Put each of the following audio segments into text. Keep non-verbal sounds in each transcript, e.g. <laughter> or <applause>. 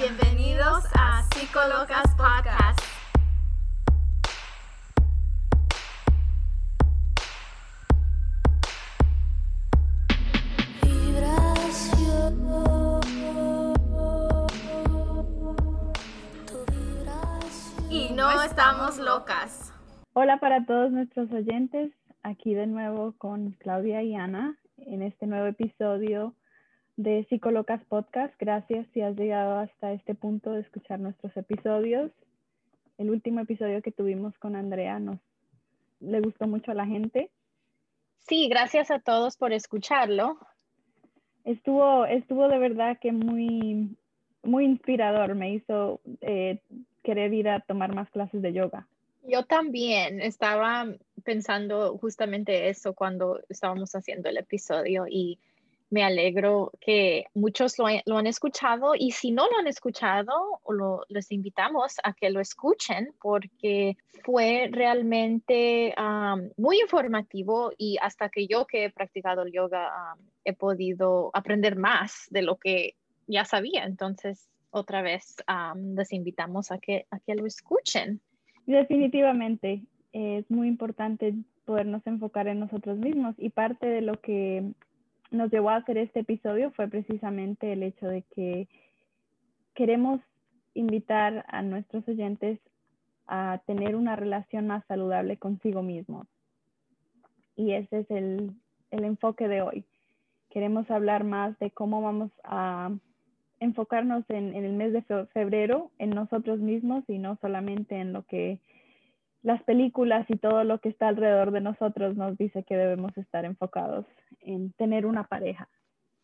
Bienvenidos a Psicolocas Podcast. Y no estamos locas. Hola para todos nuestros oyentes, aquí de nuevo con Claudia y Ana en este nuevo episodio de Psicolocas Podcast. Gracias si has llegado hasta este punto de escuchar nuestros episodios. El último episodio que tuvimos con Andrea nos le gustó mucho a la gente. Sí, gracias a todos por escucharlo. Estuvo, estuvo de verdad que muy, muy inspirador. Me hizo eh, querer ir a tomar más clases de yoga. Yo también estaba pensando justamente eso cuando estábamos haciendo el episodio y me alegro que muchos lo, han escuchado y si no lo han escuchado, lo, les invitamos a que lo escuchen porque fue realmente muy informativo y hasta que yo que he practicado el yoga he podido aprender más de lo que ya sabía. Entonces, otra vez les invitamos a que, a que lo escuchen. Definitivamente, es muy importante podernos enfocar en nosotros mismos y parte de lo que nos llevó a hacer este episodio fue precisamente el hecho de que queremos invitar a nuestros oyentes a tener una relación más saludable consigo mismos. Y ese es el, el enfoque de hoy. Queremos hablar más de cómo vamos a enfocarnos en, en, el mes de febrero en nosotros mismos y no solamente en lo que las películas y todo lo que está alrededor de nosotros nos dice que debemos estar enfocados en tener una pareja.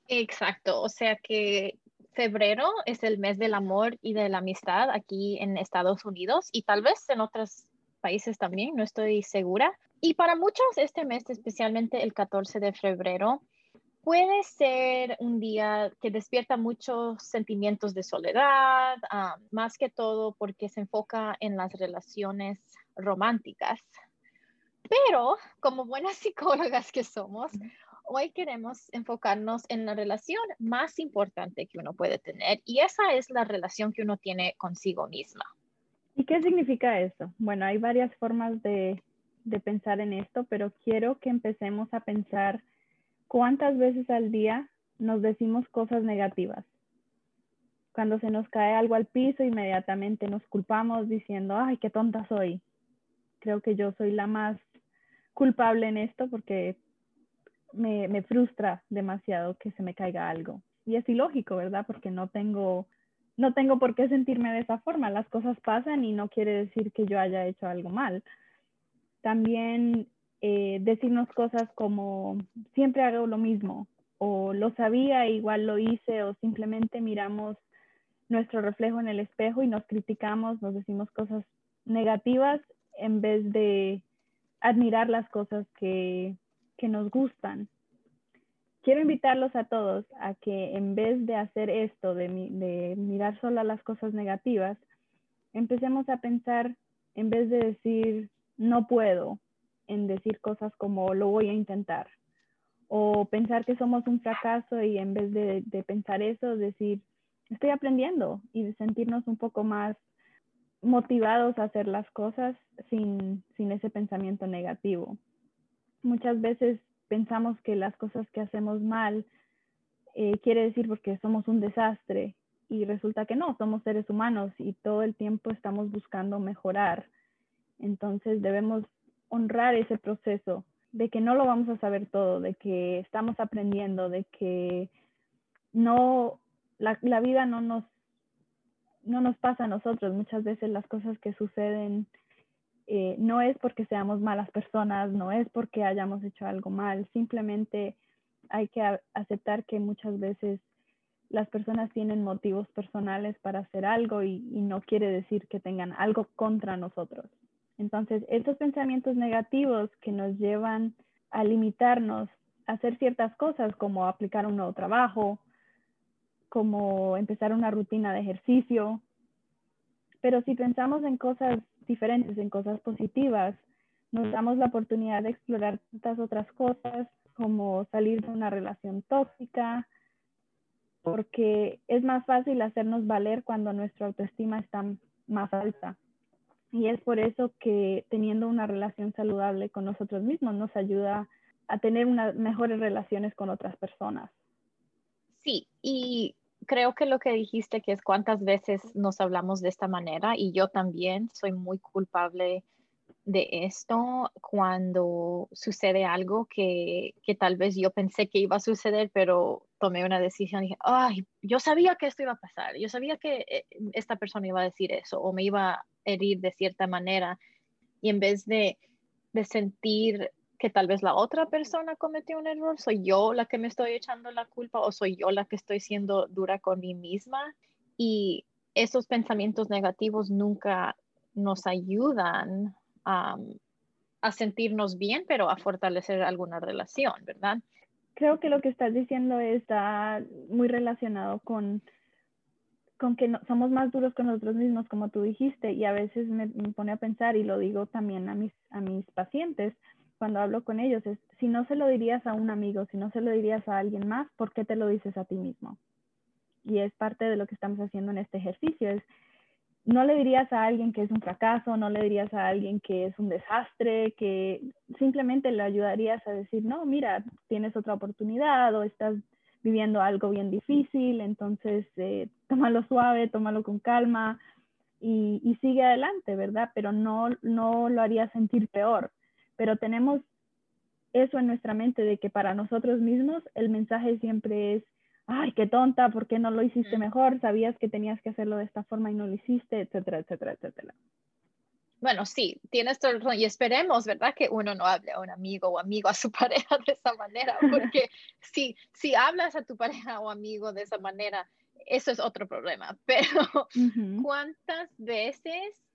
Exacto, o sea que febrero es el mes del amor y de la amistad aquí en Estados Unidos y tal vez en otros países también, no estoy segura. Y para muchos este mes, especialmente el 14 de febrero, puede ser un día que despierta muchos sentimientos de soledad, ah, más que todo porque se enfoca en las relaciones románticas. Pero como buenas <laughs> psicólogas que somos, hoy queremos enfocarnos en la relación más importante que uno puede tener y esa es la relación que uno tiene consigo misma. ¿Y qué significa eso? Bueno, hay varias formas de, de pensar en esto, pero quiero que empecemos a pensar cuántas veces al día nos decimos cosas negativas. Cuando se nos cae algo al piso, inmediatamente nos culpamos diciendo, ay, qué tonta soy. Creo que yo soy la más culpable en esto porque me, me, frustra demasiado que se me caiga algo. Y es ilógico, ¿verdad? Porque no tengo, no tengo por qué sentirme de esa forma. Las cosas pasan y no quiere decir que yo haya hecho algo mal. También eh, decirnos cosas como siempre hago lo mismo o lo sabía, igual lo hice o simplemente miramos nuestro reflejo en el espejo y nos criticamos, nos decimos cosas negativas en vez de admirar las cosas que, que nos gustan. Quiero invitarlos a todos a que en vez de hacer esto, de, mirar solo las cosas negativas, empecemos a pensar, en vez de decir no puedo, en decir cosas como lo voy a intentar o pensar que somos un fracaso y en vez de, de pensar eso, decir estoy aprendiendo y sentirnos un poco más motivados a hacer las cosas sin, sin ese pensamiento negativo. Muchas veces pensamos que las cosas que hacemos mal eh, quiere decir porque somos un desastre y resulta que no, somos seres humanos y todo el tiempo estamos buscando mejorar. Entonces debemos honrar ese proceso de que no lo vamos a saber todo, de que estamos aprendiendo, de que no, la, la vida no nos no nos pasa a nosotros. Muchas veces las cosas que suceden eh, no es porque seamos malas personas, no es porque hayamos hecho algo mal, simplemente hay que aceptar que muchas veces las personas tienen motivos personales para hacer algo y, y, no quiere decir que tengan algo contra nosotros. Entonces, estos pensamientos negativos que nos llevan a limitarnos a hacer ciertas cosas como aplicar un nuevo trabajo, como empezar una rutina de ejercicio. Pero si pensamos en cosas diferentes, en cosas positivas, nos damos la oportunidad de explorar tantas otras cosas como salir de una relación tóxica porque es más fácil hacernos valer cuando nuestra autoestima está más alta. Y es por eso que teniendo una relación saludable con nosotros mismos nos ayuda a tener unas mejores relaciones con otras personas. Sí, y creo que lo que dijiste que es cuántas veces nos hablamos de esta manera y yo también soy muy culpable de esto cuando sucede algo que, que, tal vez yo pensé que iba a suceder, pero tomé una decisión y dije, ay, yo sabía que esto iba a pasar, yo sabía que eh, esta persona iba a decir eso o me iba a herir de cierta manera. Y en vez de, de sentir que tal vez la otra persona cometió un error, soy yo la que me estoy echando la culpa o soy yo la que estoy siendo dura con mí misma. Y esos pensamientos negativos nunca nos ayudan a sentirnos bien, pero a fortalecer alguna relación, ¿verdad? Creo que lo que estás diciendo está muy relacionado con, con que somos más duros con nosotros mismos, como tú dijiste, y a veces me, pone a pensar, y lo digo también a mis, a mis pacientes, cuando hablo con ellos, es, si no se lo dirías a un amigo, si no se lo dirías a alguien más, ¿por qué te lo dices a ti mismo? Y es parte de lo que estamos haciendo en este ejercicio, es no le dirías a alguien que es un fracaso, no le dirías a alguien que es un desastre, que simplemente le ayudarías a decir, no, mira, tienes otra oportunidad o estás viviendo algo bien difícil, entonces eh, tómalo suave, tómalo con calma y, sigue adelante, ¿verdad? Pero no, no lo haría sentir peor. Pero tenemos eso en nuestra mente de que para nosotros mismos el mensaje siempre es, ay, qué tonta, ¿por qué no lo hiciste mejor? Sabías que tenías que hacerlo de esta forma y no lo hiciste, etcétera, etcétera, etcétera. Bueno, sí, tienes todo el razón y esperemos, ¿verdad? Que uno no hable a un amigo o amigo a su <laughs> pareja de esa manera, <laughs> porque si, si hablas a tu pareja o amigo de esa manera, eso es otro problema. <laughs> Pero, ¿cuántas veces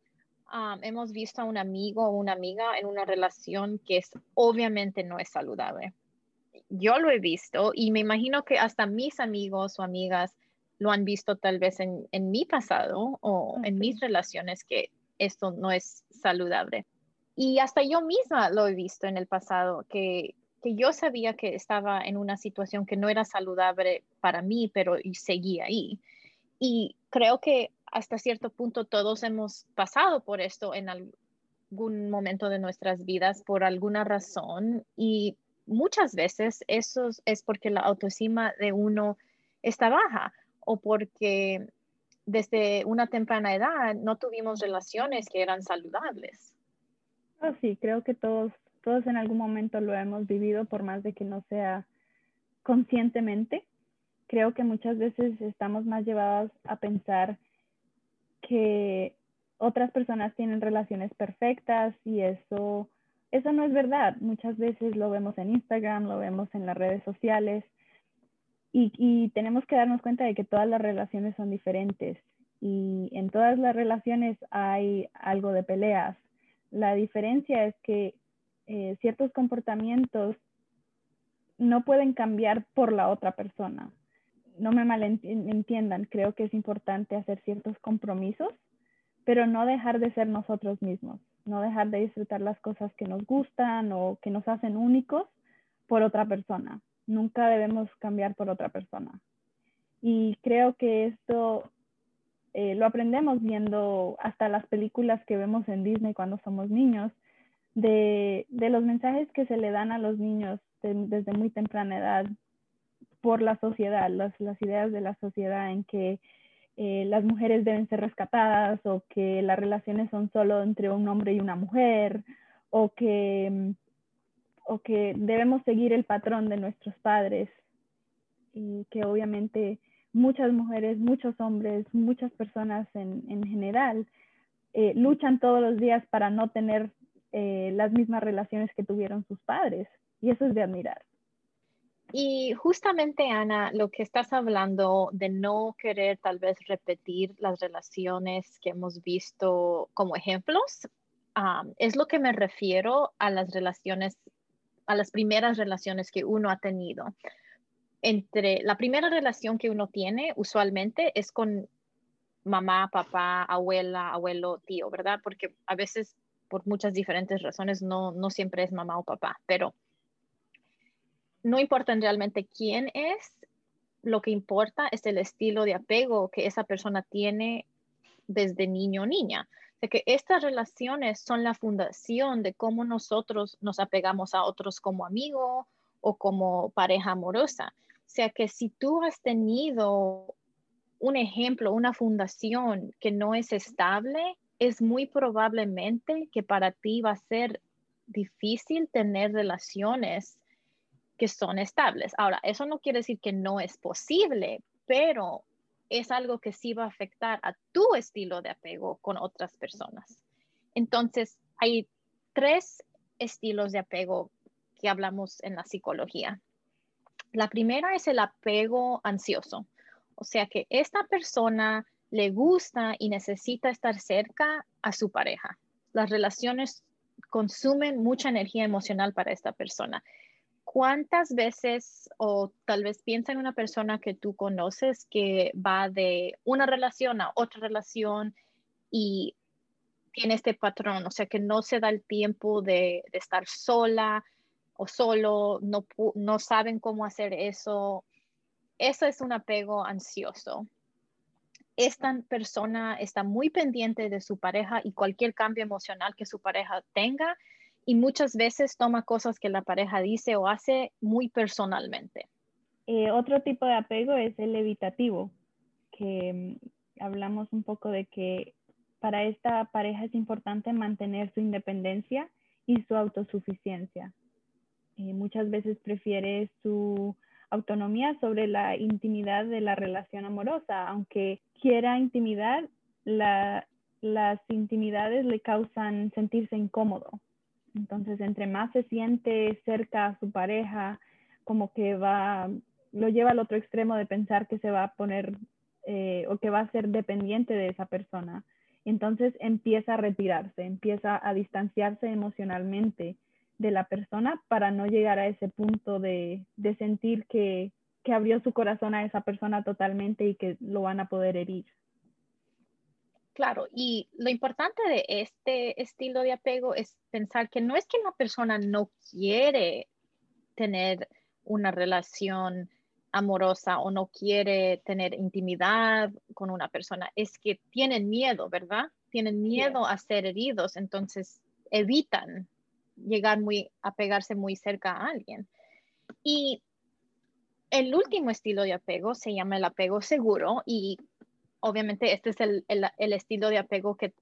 um, hemos visto a un amigo o una amiga en una relación que es, obviamente no es saludable? yo lo he visto y me imagino que hasta mis amigos o amigas lo han visto tal vez en, mi pasado o en mis relaciones que esto no es saludable. Y hasta yo misma lo he visto en el pasado, que, que yo sabía que estaba en una situación que no era saludable para mí, pero seguía ahí. Y creo que hasta cierto punto todos hemos pasado por esto en algún momento de nuestras vidas por alguna razón y muchas veces eso es porque la autoestima de uno está baja o porque desde una temprana edad no tuvimos relaciones que eran saludables. Oh, sí, creo que todos, todos en algún momento lo hemos vivido, por más de que no sea conscientemente. Creo que muchas veces estamos más llevadas a pensar que otras personas tienen relaciones perfectas y eso eso no es verdad. Muchas veces lo vemos en Instagram, lo vemos en las redes sociales y, tenemos que darnos cuenta de que todas las relaciones son diferentes y en todas las relaciones hay algo de peleas. La diferencia es que eh, ciertos comportamientos no pueden cambiar por la otra persona. No me malentiendan, creo que es importante hacer ciertos compromisos, pero no dejar de ser nosotros mismos no dejar de disfrutar las cosas que nos gustan o que nos hacen únicos por otra persona. Nunca debemos cambiar por otra persona. Y creo que esto eh, lo aprendemos viendo hasta las películas que vemos en Disney cuando somos niños, de, los mensajes que se le dan a los niños desde muy temprana edad por la sociedad, las, ideas de la sociedad en que eh, las mujeres deben ser rescatadas o que las relaciones son solo entre un hombre y una mujer o que, o que debemos seguir el patrón de nuestros padres y que obviamente muchas mujeres, muchos hombres, muchas personas en, en general eh, luchan todos los días para no tener eh, las mismas relaciones que tuvieron sus padres y eso es de admirar. Y justamente, Ana, lo que estás hablando de no querer tal vez repetir las relaciones que hemos visto como ejemplos, es lo que me refiero a las relaciones, a las primeras relaciones que uno ha tenido. Entre la primera relación que uno tiene usualmente es con mamá, papá, abuela, abuelo, tío, ¿verdad? Porque a veces por muchas diferentes razones no, no siempre es mamá o papá, pero no importa realmente quién es, lo que importa es el estilo de apego que esa persona tiene desde niño o niña. De que estas relaciones son la fundación de cómo nosotros nos apegamos a otros como amigo o como pareja amorosa. O sea que si tú has tenido un ejemplo, una fundación que no es estable, es muy probablemente que para ti va a ser difícil tener relaciones que son estables. Ahora, eso no quiere decir que no es posible, pero es algo que sí va a afectar a tu estilo de apego con otras personas. Entonces, hay tres estilos de apego que hablamos en la psicología. La primera es el apego ansioso, o sea que esta persona le gusta y necesita estar cerca a su pareja. Las relaciones consumen mucha energía emocional para esta persona. ¿Cuántas veces o tal vez piensa en una persona que tú conoces que va de una relación a otra relación y tiene este patrón, o sea que no se da el tiempo de, estar sola o solo, no, no saben cómo hacer eso. Eso es un apego ansioso. Esta persona está muy pendiente de su pareja y cualquier cambio emocional que su pareja tenga y muchas veces toma cosas que la pareja dice o hace muy personalmente. Eh, otro tipo de apego es el evitativo, que mm, hablamos un poco de que para esta pareja es importante mantener su independencia y su autosuficiencia. Eh, muchas veces prefiere su autonomía sobre la intimidad de la relación amorosa, aunque quiera intimidad, las intimidades le causan sentirse incómodo entonces, entre más se siente cerca a su pareja, como que va, lo lleva al otro extremo de pensar que se va a poner eh, o que va a ser dependiente de esa persona. Entonces empieza a retirarse, empieza a distanciarse emocionalmente de la persona para no llegar a ese punto de, de sentir que, que abrió su corazón a esa persona totalmente y que lo van a poder herir. Claro, y lo importante de este estilo de apego es pensar que no es que la persona no quiere tener una relación amorosa o no quiere tener intimidad con una persona, es que tienen miedo, ¿verdad? Tienen miedo a ser heridos, entonces evitan llegar muy, a pegarse muy cerca a alguien. Y el último estilo de apego se llama el apego seguro y obviamente este es el, estilo de apego que,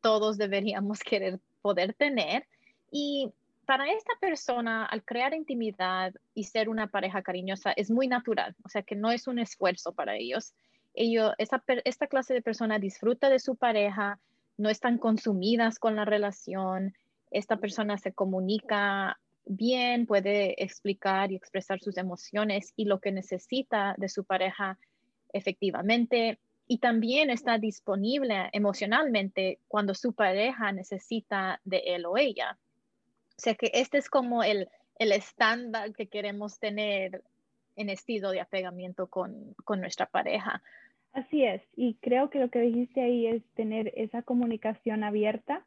todos deberíamos <laughs> querer poder tener. Y para esta persona, al crear intimidad y ser una pareja cariñosa, es muy natural, o sea que no es un esfuerzo para ellos. Ellos, esta, esta clase de persona disfruta de su pareja, no están consumidas con la relación, esta persona se comunica bien, puede explicar y expresar sus emociones y lo que necesita de su pareja efectivamente y también está disponible emocionalmente cuando su pareja necesita de él o ella. O sea que este es como el, el estándar que queremos tener en estilo de apegamiento con, con nuestra pareja. Así es, y creo que lo que dijiste ahí es tener esa comunicación abierta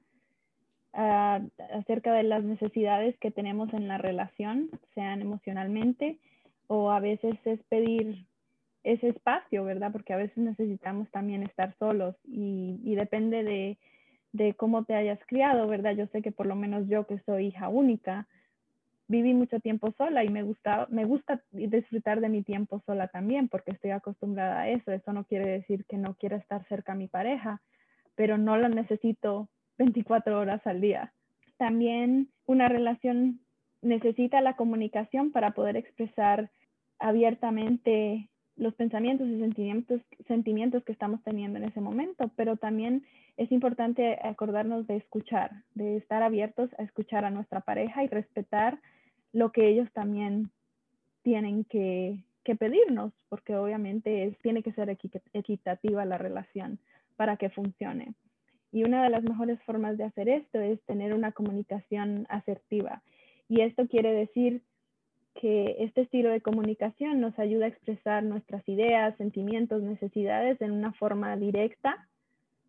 uh, acerca de las necesidades que tenemos en la relación, sean emocionalmente, o a veces es pedir ese espacio, ¿verdad? Porque a veces necesitamos también estar solos y, depende de, de, cómo te hayas criado, ¿verdad? Yo sé que por lo menos yo que soy hija única, viví mucho tiempo sola y me gusta, me gusta disfrutar de mi tiempo sola también porque estoy acostumbrada a eso. Eso no quiere decir que no quiera estar cerca a mi pareja, pero no la necesito 24 horas al día. También una relación necesita la comunicación para poder expresar abiertamente los pensamientos y sentimientos, sentimientos que estamos teniendo en ese momento, pero también es importante acordarnos de escuchar, de estar abiertos a escuchar a nuestra pareja y respetar lo que ellos también tienen que, pedirnos, porque obviamente tiene que ser equitativa la relación para que funcione. Y una de las mejores formas de hacer esto es tener una comunicación asertiva. Y esto quiere decir que este estilo de comunicación nos ayuda a expresar nuestras ideas, sentimientos, necesidades en una forma directa,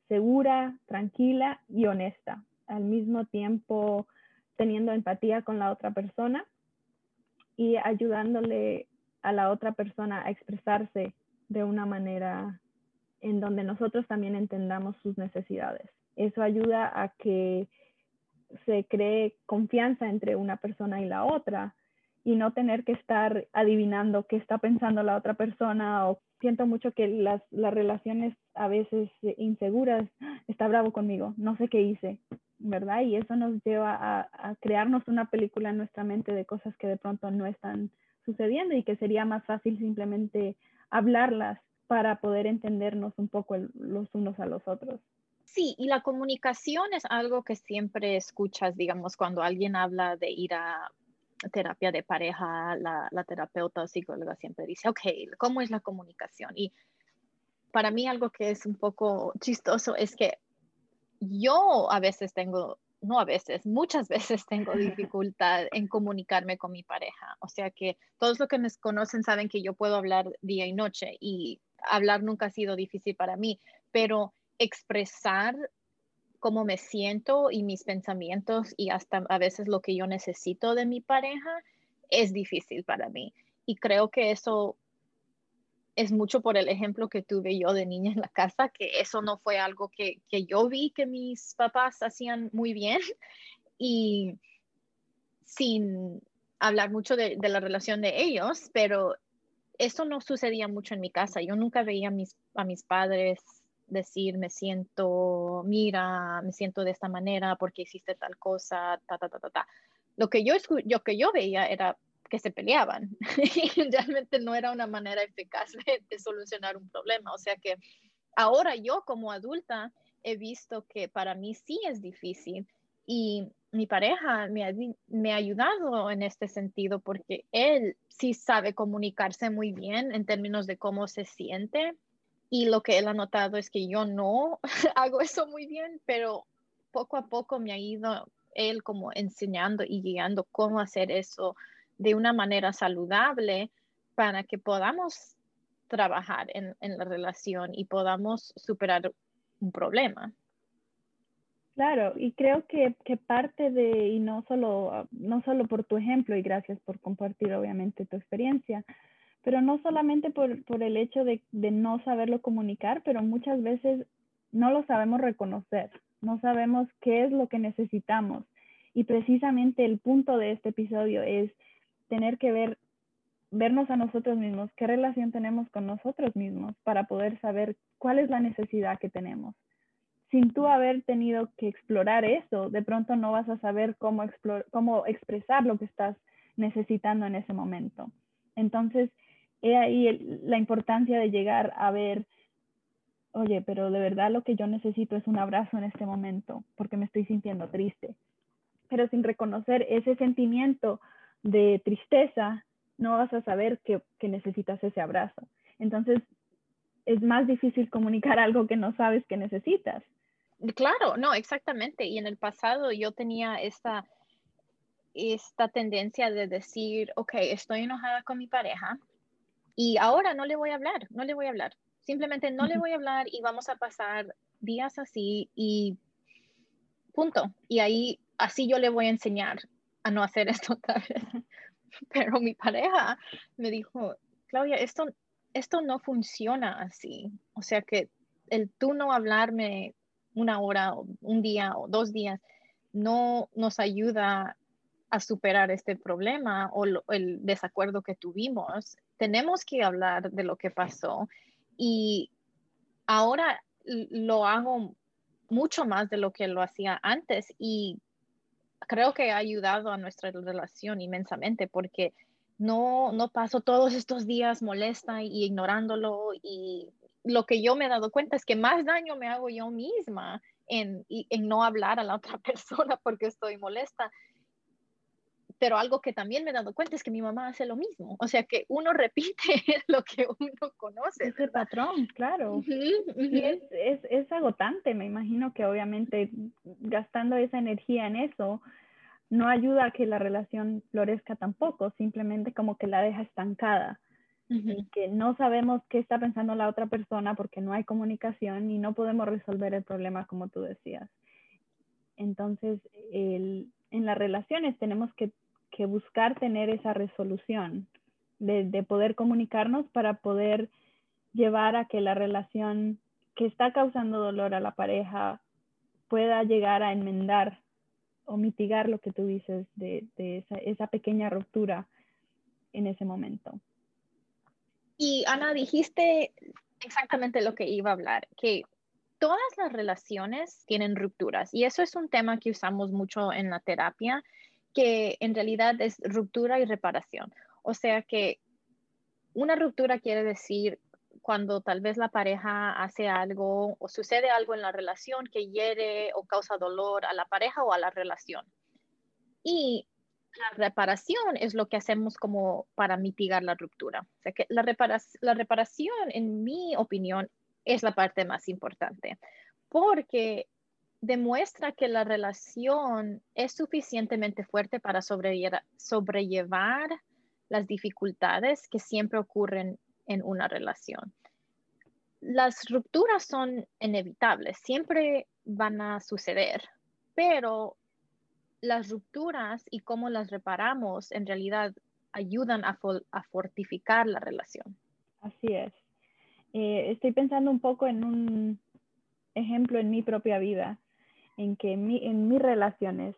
segura, tranquila y honesta, al mismo tiempo teniendo empatía con la otra persona y ayudándole a la otra persona a expresarse de una manera en donde nosotros también entendamos sus necesidades. Eso ayuda a que se cree confianza entre una persona y la otra y no tener que estar adivinando qué está pensando la otra persona o siento mucho que las, las relaciones a veces inseguras, está bravo conmigo, no sé qué hice, ¿verdad? Y eso nos lleva a, a, crearnos una película en nuestra mente de cosas que de pronto no están sucediendo y que sería más fácil simplemente hablarlas para poder entendernos un poco los unos a los otros. Sí, y la comunicación es algo que siempre escuchas, digamos, cuando alguien habla de ir a terapia de pareja, la, la terapeuta o psicóloga siempre dice, ok, ¿cómo es la comunicación? Y para mí algo que es un poco chistoso es que yo a veces tengo, no a veces, muchas <laughs> veces tengo <laughs> dificultad en comunicarme con mi pareja. O sea que todos los que me conocen saben que yo puedo hablar día y noche y hablar nunca ha sido difícil para mí, pero expresar cómo me siento y mis pensamientos y hasta a veces lo que yo necesito de mi pareja es difícil para mí. Y creo que eso es mucho por el ejemplo que tuve yo de niña en la casa, que eso no fue algo que, yo vi que mis papás hacían muy bien <laughs> y sin hablar mucho de, la relación de ellos, pero eso no sucedía mucho en mi casa. Yo nunca veía mis, a mis padres decir, me siento, mira, me siento de esta manera porque hiciste tal cosa, ta, ta, ta, ta, ta. Lo que yo, yo, que yo veía era que se peleaban <laughs> y realmente no era una manera eficaz de, solucionar un problema. O sea que ahora yo como adulta he visto que para mí sí es difícil y mi pareja me ha, me ha, ayudado en este sentido porque él sí sabe comunicarse muy bien en términos de cómo se siente y lo que él ha notado es que yo no <laughs> hago eso muy bien, pero poco a poco me ha ido él como enseñando y guiando cómo hacer eso de una manera saludable para que podamos trabajar en, la relación y podamos superar un problema. Claro, y creo que, que, parte de, y no solo, no solo por tu ejemplo, y gracias por compartir obviamente tu experiencia, pero no solamente por, por el hecho de, de, no saberlo comunicar, pero muchas veces no lo sabemos reconocer, no sabemos qué es lo que necesitamos. Y precisamente el punto de este episodio es tener que ver, vernos a nosotros mismos, qué relación tenemos con nosotros mismos para poder saber cuál es la necesidad que tenemos. Sin tú haber tenido que explorar eso, de pronto no vas a saber cómo, cómo expresar lo que estás necesitando en ese momento. Entonces, he ahí la importancia de llegar a ver, oye, pero de verdad lo que yo necesito es un abrazo en este momento porque me estoy sintiendo triste. Pero sin reconocer ese sentimiento de tristeza, no vas a saber que, necesitas ese abrazo. Entonces, es más difícil comunicar algo que no sabes que necesitas. Claro, no, exactamente. Y en el pasado yo tenía esta, esta tendencia de decir, ok, estoy enojada con mi pareja, y ahora no le voy a hablar, no le voy a hablar. Simplemente no le voy a hablar y vamos a pasar días así y punto. Y ahí, así yo le voy a enseñar a no hacer <laughs> esto otra vez. Pero mi pareja me dijo, Claudia, esto, esto no funciona así. O sea que el tú no hablarme una hora, o un día o dos días, no nos ayuda a superar este problema o el desacuerdo que tuvimos tenemos que hablar de lo que pasó y ahora lo hago mucho más de lo que lo hacía antes y creo que ha ayudado a nuestra relación inmensamente porque no, no paso todos estos días molesta y ignorándolo y lo que yo me he dado cuenta es que más daño me hago yo misma en, en no hablar a la otra <laughs> persona porque estoy molesta pero algo que también me he dado cuenta es que mi mamá hace lo mismo, o sea que uno <laughs> repite lo que uno conoce. Ese patrón, claro. Y es, es, es agotante, me imagino que obviamente gastando esa energía en eso no ayuda a que la relación florezca tampoco, simplemente como que la deja estancada. y que no sabemos qué está pensando la otra persona porque no hay comunicación y no podemos resolver el problema como tú decías. Entonces, el, en las relaciones tenemos que que buscar tener esa resolución de, poder comunicarnos para poder llevar a que la relación que está causando dolor a la pareja pueda llegar a enmendar o mitigar lo que tú dices de, esa, pequeña ruptura en ese momento. Y Ana, dijiste exactamente lo que iba a hablar, que todas las relaciones tienen rupturas y eso es un tema que usamos mucho en la terapia, que en realidad es ruptura y reparación. O sea que una ruptura quiere decir cuando tal vez la pareja hace algo o sucede algo en la relación que hiere o causa dolor a la pareja o a la relación. Y la reparación es lo que hacemos como para mitigar la ruptura. O sea que la, la reparación, en mi opinión, es la parte más importante, porque demuestra que la relación es suficientemente fuerte para sobrellevar, las dificultades que siempre ocurren en una relación. Las rupturas son inevitables, siempre van a suceder, pero las rupturas y cómo las reparamos en realidad ayudan a, fortificar la relación. Así es. Eh, estoy pensando un poco en un ejemplo en mi propia vida, en que en mis relaciones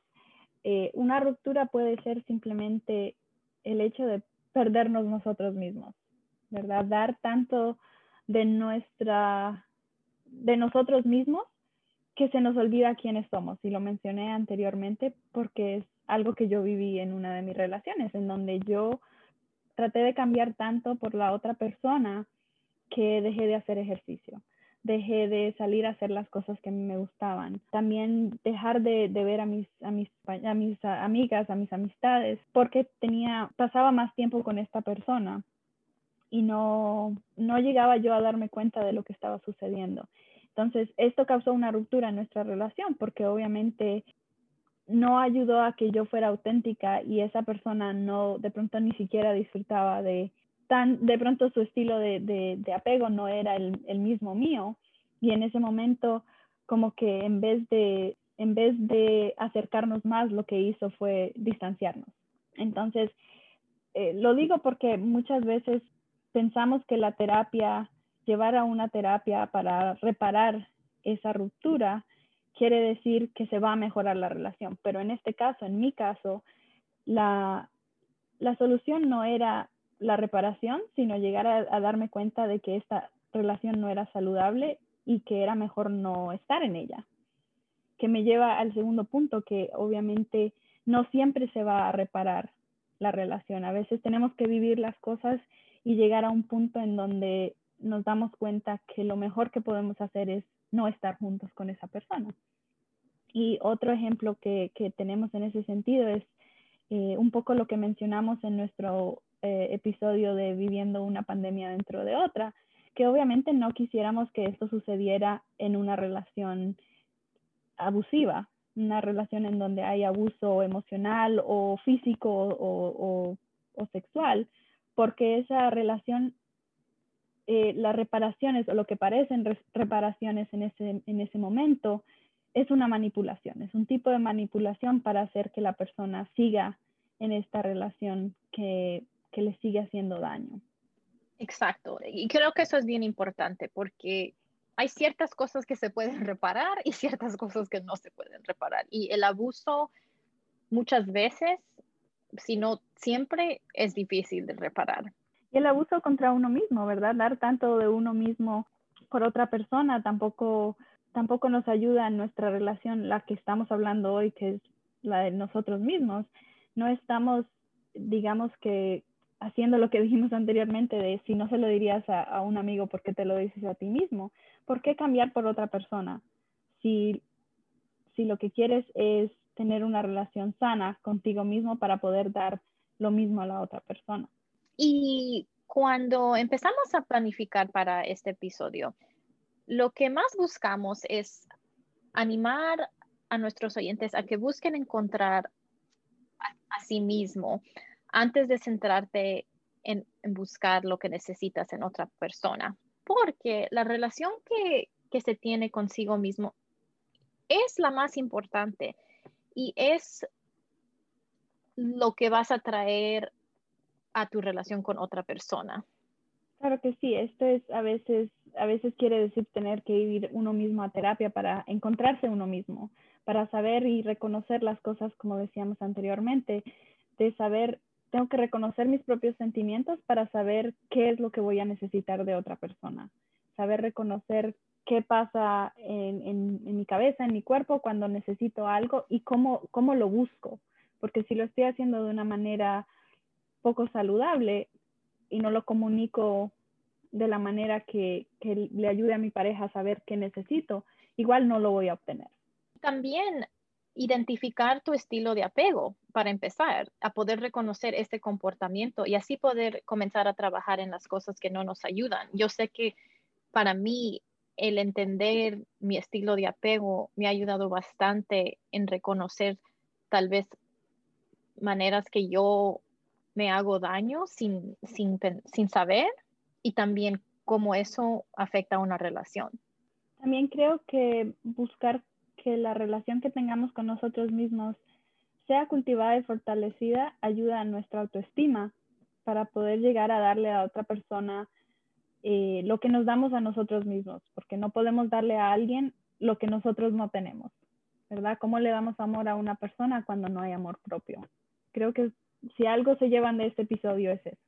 eh, una ruptura puede ser simplemente el hecho de perdernos nosotros mismos, ¿verdad? Dar tanto de nuestra, de nosotros mismos que se nos olvida quiénes somos. Y lo mencioné anteriormente porque es algo que yo viví en una de mis relaciones, en donde yo traté de cambiar tanto por la otra persona que dejé de hacer ejercicio, dejé de salir a hacer las cosas que me gustaban, también dejar de, ver a mis, a, mis, a mis amigas, a mis amistades, porque tenía, pasaba más tiempo con esta persona y no, no llegaba yo a darme cuenta de lo que estaba sucediendo. Entonces, esto causó una ruptura en nuestra relación porque obviamente no ayudó a que yo fuera auténtica y esa persona no, de pronto ni siquiera disfrutaba de, de pronto su estilo de, apego no era el, mismo mío y en ese momento como que en vez de en vez de acercarnos más lo que hizo fue distanciarnos. Entonces eh, lo digo porque muchas veces pensamos que la terapia llevar a una terapia para reparar esa ruptura quiere decir que se va a mejorar la relación pero en este caso en mi caso la, la solución no era la reparación, sino llegar a, darme cuenta de que esta relación no era saludable y que era mejor no estar en ella. Que me lleva al segundo punto, que obviamente no siempre se va a reparar la relación. A veces tenemos que vivir las cosas y llegar a un punto en donde nos damos cuenta que lo mejor que podemos hacer es no estar juntos con esa persona. Y otro ejemplo que, tenemos en ese sentido es eh, un poco lo que mencionamos en nuestro eh, episodio de viviendo una pandemia dentro de otra, que obviamente no quisiéramos que esto sucediera en una relación abusiva, una relación en donde hay abuso emocional o físico o, sexual, porque esa relación, eh, las reparaciones o lo que parecen reparaciones en ese, en ese momento, es una manipulación, es un tipo de manipulación para hacer que la persona siga en esta relación que que le sigue haciendo daño. Exacto, y creo que eso es bien importante porque hay ciertas cosas que se pueden reparar y ciertas cosas que no se pueden reparar. Y el abuso muchas veces, si no siempre, es difícil de reparar. Y el abuso contra uno mismo, ¿verdad? Dar tanto de uno mismo por otra persona tampoco, tampoco nos ayuda en nuestra relación, la que estamos hablando hoy, que es la de nosotros mismos. No estamos, digamos que haciendo lo que dijimos anteriormente de si no se lo dirías a, un amigo, ¿por qué te lo dices a ti mismo? ¿Por qué cambiar por otra persona? Si, si lo que quieres es tener una relación sana contigo mismo para poder dar lo mismo a la otra persona. Y cuando empezamos a planificar para este episodio, lo que más buscamos es animar a nuestros oyentes a que busquen encontrar a sí mismo antes de centrarte en, buscar lo que necesitas en otra persona. Porque la relación que, se tiene consigo mismo es la más importante y es lo que vas a traer a tu relación con otra persona. Claro que sí, esto es a veces, a veces quiere decir tener que ir uno mismo a terapia para encontrarse uno mismo, para saber y reconocer las cosas como decíamos anteriormente, de saber, tengo que reconocer mis propios sentimientos para saber qué es lo que voy a necesitar de otra persona, saber reconocer qué pasa en, en, mi cabeza, en mi cuerpo cuando necesito algo y cómo, cómo lo busco, porque si lo estoy haciendo de una manera poco saludable y no lo comunico de la manera que, que le ayude a mi pareja a saber qué necesito, igual no lo voy a obtener. También identificar tu estilo de apego para empezar a poder reconocer este comportamiento y así poder comenzar a trabajar en las cosas que no nos ayudan. Yo sé que para mí el entender mi estilo de apego me ha ayudado bastante en reconocer tal vez maneras que yo me hago daño sin, sin, sin saber y también cómo eso afecta a una relación. También creo que buscar que la relación que tengamos con nosotros mismos sea cultivada y fortalecida ayuda a nuestra autoestima para poder llegar a darle a otra persona eh, lo que nos damos a nosotros mismos, porque no podemos darle a alguien lo que nosotros no tenemos, ¿verdad? ¿Cómo le damos amor a una persona cuando no hay amor propio? Creo que si algo se llevan de este episodio es eso.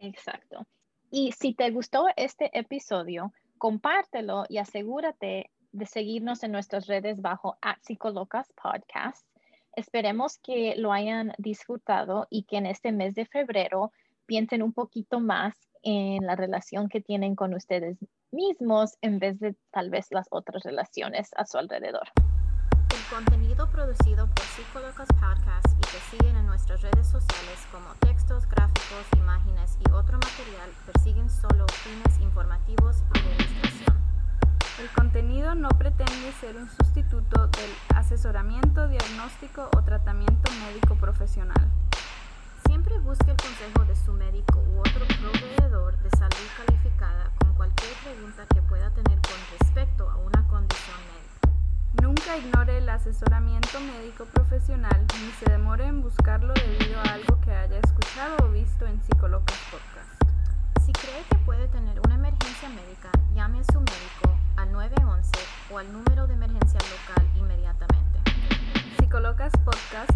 Exacto. Y si te gustó este episodio, compártelo y asegúrate de seguirnos en nuestras redes bajo Psicolocas Podcast. Esperemos que lo hayan disfrutado y que en este mes de febrero piensen un poquito más en la relación que tienen con ustedes mismos en vez de tal vez las otras relaciones a su alrededor. El contenido producido por Psicolocas Podcast y que siguen en nuestras redes sociales como textos, gráficos, imágenes y otro material persiguen solo fines informativos y de ilustración. El contenido no pretende ser un sustituto del asesoramiento, diagnóstico o tratamiento médico profesional. Siempre busque el consejo de su médico u otro proveedor de salud calificada con cualquier pregunta que pueda tener con respecto a una condición médica. Nunca ignore el asesoramiento médico profesional ni se demore en buscarlo debido a algo que haya escuchado o visto en Psicolocas Podcast. Si cree que puede tener una emergencia médica, llame a su médico al 911 o al número de emergencia local inmediatamente. Psicolocas Podcast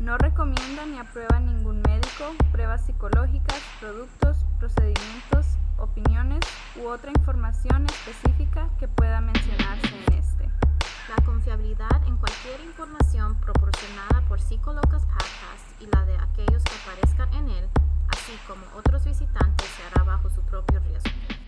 no recomienda ni aprueba ningún médico, pruebas psicológicas, productos, procedimientos, opiniones u otra información específica que pueda mencionarse en este. La confiabilidad en cualquier información proporcionada por Psicolocas Podcast y la de aquellos que aparezcan en él, así como otros visitantes, se hará bajo su propio riesgo.